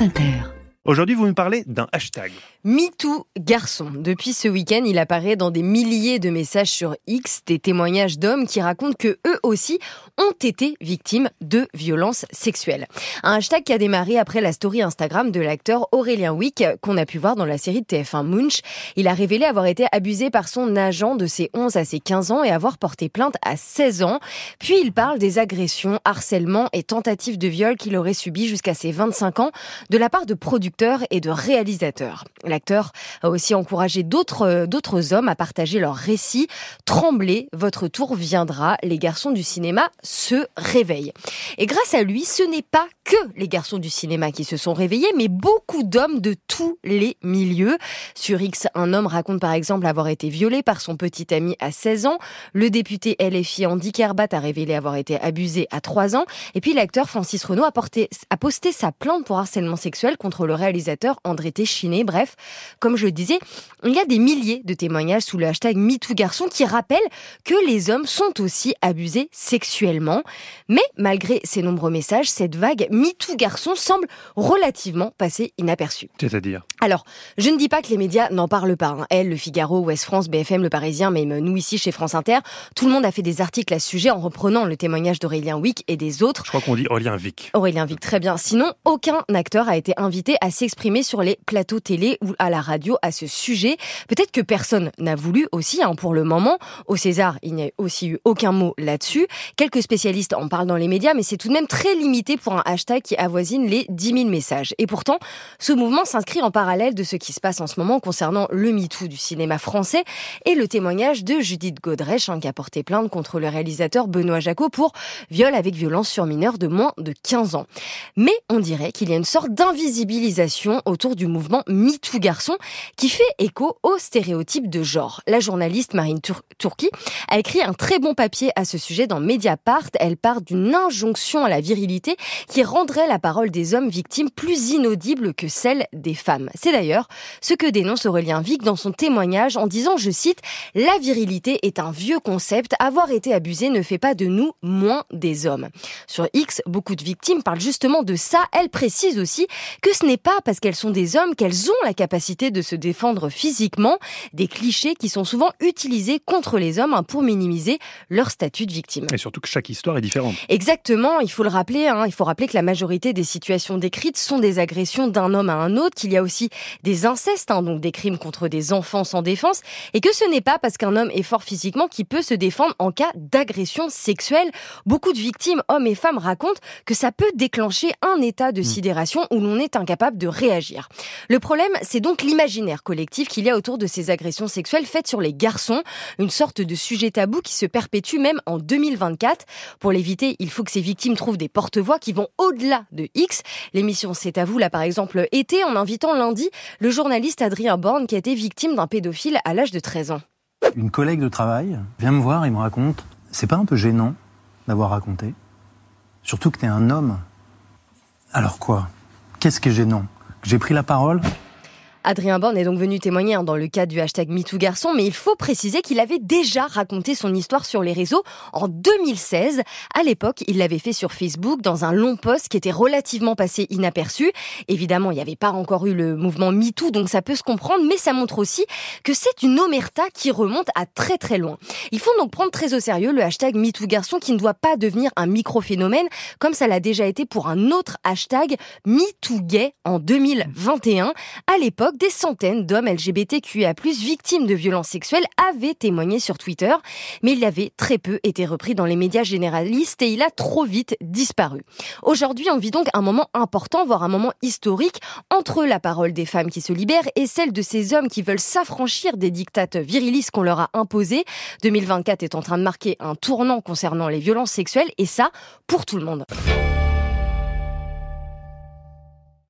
France Inter. Aujourd'hui, vous me parlez d'un hashtag. MeToo garçon. Depuis ce week-end, il apparaît dans des milliers de messages sur X, des témoignages d'hommes qui racontent que eux aussi ont été victimes de violences sexuelles. Un hashtag qui a démarré après la story Instagram de l'acteur Aurélien Wick qu'on a pu voir dans la série de TF1 Munch. Il a révélé avoir été abusé par son agent de ses 11 à ses 15 ans et avoir porté plainte à 16 ans. Puis il parle des agressions, harcèlements et tentatives de viol qu'il aurait subies jusqu'à ses 25 ans de la part de producteurs et de réalisateur. L'acteur a aussi encouragé d'autres euh, d'autres hommes à partager leurs récits. Tremblez, votre tour viendra. Les garçons du cinéma se réveillent. Et grâce à lui, ce n'est pas que les garçons du cinéma qui se sont réveillés, mais beaucoup d'hommes de tous les milieux. Sur X, un homme raconte par exemple avoir été violé par son petit ami à 16 ans. Le député LFI Andy Kerbat a révélé avoir été abusé à 3 ans. Et puis l'acteur Francis Renault a, a posté sa plainte pour harcèlement sexuel contre le réalisateur André Téchiné. Bref, comme je le disais, il y a des milliers de témoignages sous le hashtag MeTooGarçon qui rappellent que les hommes sont aussi abusés sexuellement. Mais malgré ces nombreux messages, cette vague MeTooGarçon semble relativement passer inaperçue. C'est-à-dire? Alors, je ne dis pas que les médias n'en parlent pas. Hein. Elle, Le Figaro, Ouest France, BFM, Le Parisien, même nous ici chez France Inter, tout le monde a fait des articles à ce sujet en reprenant le témoignage d'Aurélien Wick et des autres. Je crois qu'on dit Aurélien Wick. Aurélien Wick, très bien. Sinon, aucun acteur a été invité à s'exprimer sur les plateaux télé ou à la radio à ce sujet. Peut-être que personne n'a voulu aussi, hein, pour le moment. Au César, il n'y a aussi eu aucun mot là-dessus. Quelques spécialistes en parlent dans les médias, mais c'est tout de même très limité pour un hashtag qui avoisine les 10 000 messages. Et pourtant, ce mouvement s'inscrit en parallèle de ce qui se passe en ce moment concernant le MeToo du cinéma français et le témoignage de Judith Godrèche, hein, qui a porté plainte contre le réalisateur Benoît Jacot pour viol avec violence sur mineur de moins de 15 ans. Mais on dirait qu'il y a une sorte d'invisibilisation autour du mouvement MeToo garçon qui fait écho aux stéréotypes de genre. La journaliste Marine Turki a écrit un très bon papier à ce sujet dans Mediapart. Elle part d'une injonction à la virilité qui rendrait la parole des hommes victimes plus inaudible que celle des femmes. C'est d'ailleurs ce que dénonce Aurélien Vic dans son témoignage en disant, je cite, La virilité est un vieux concept, avoir été abusé ne fait pas de nous moins des hommes. Sur X, beaucoup de victimes parlent justement de ça. Elles précisent aussi que ce n'est pas parce qu'elles sont des hommes qu'elles ont la capacité de se défendre physiquement, des clichés qui sont souvent utilisés contre les hommes hein, pour minimiser leur statut de victime. Et surtout que chaque histoire est différente. Exactement, il faut le rappeler, hein, il faut rappeler que la majorité des situations décrites sont des agressions d'un homme à un autre, qu'il y a aussi des incestes, hein, donc des crimes contre des enfants sans défense, et que ce n'est pas parce qu'un homme est fort physiquement qu'il peut se défendre en cas d'agression sexuelle. Beaucoup de victimes, hommes et femmes, racontent que ça peut déclencher un état de mmh. sidération où l'on est incapable de réagir. Le problème, c'est donc l'imaginaire collectif qu'il y a autour de ces agressions sexuelles faites sur les garçons, une sorte de sujet tabou qui se perpétue même en 2024. Pour l'éviter, il faut que ces victimes trouvent des porte-voix qui vont au-delà de X. L'émission C'est à vous, là par exemple, était en invitant lundi le journaliste Adrien Borne qui a été victime d'un pédophile à l'âge de 13 ans. Une collègue de travail vient me voir et me raconte C'est pas un peu gênant d'avoir raconté? Surtout que t'es un homme. Alors quoi? Qu'est-ce qui est gênant? J'ai pris la parole Adrien Borne est donc venu témoigner hein, dans le cadre du hashtag MeTooGarçon, mais il faut préciser qu'il avait déjà raconté son histoire sur les réseaux en 2016. À l'époque, il l'avait fait sur Facebook dans un long post qui était relativement passé inaperçu. Évidemment, il n'y avait pas encore eu le mouvement MeToo, donc ça peut se comprendre, mais ça montre aussi que c'est une omerta qui remonte à très très loin. Il faut donc prendre très au sérieux le hashtag MeTooGarçon qui ne doit pas devenir un micro-phénomène comme ça l'a déjà été pour un autre hashtag MeTooGay en 2021. À des centaines d'hommes LGBTQIA+, victimes de violences sexuelles, avaient témoigné sur Twitter, mais il avait très peu été repris dans les médias généralistes et il a trop vite disparu. Aujourd'hui, on vit donc un moment important, voire un moment historique, entre la parole des femmes qui se libèrent et celle de ces hommes qui veulent s'affranchir des dictates virilistes qu'on leur a imposés. 2024 est en train de marquer un tournant concernant les violences sexuelles et ça, pour tout le monde.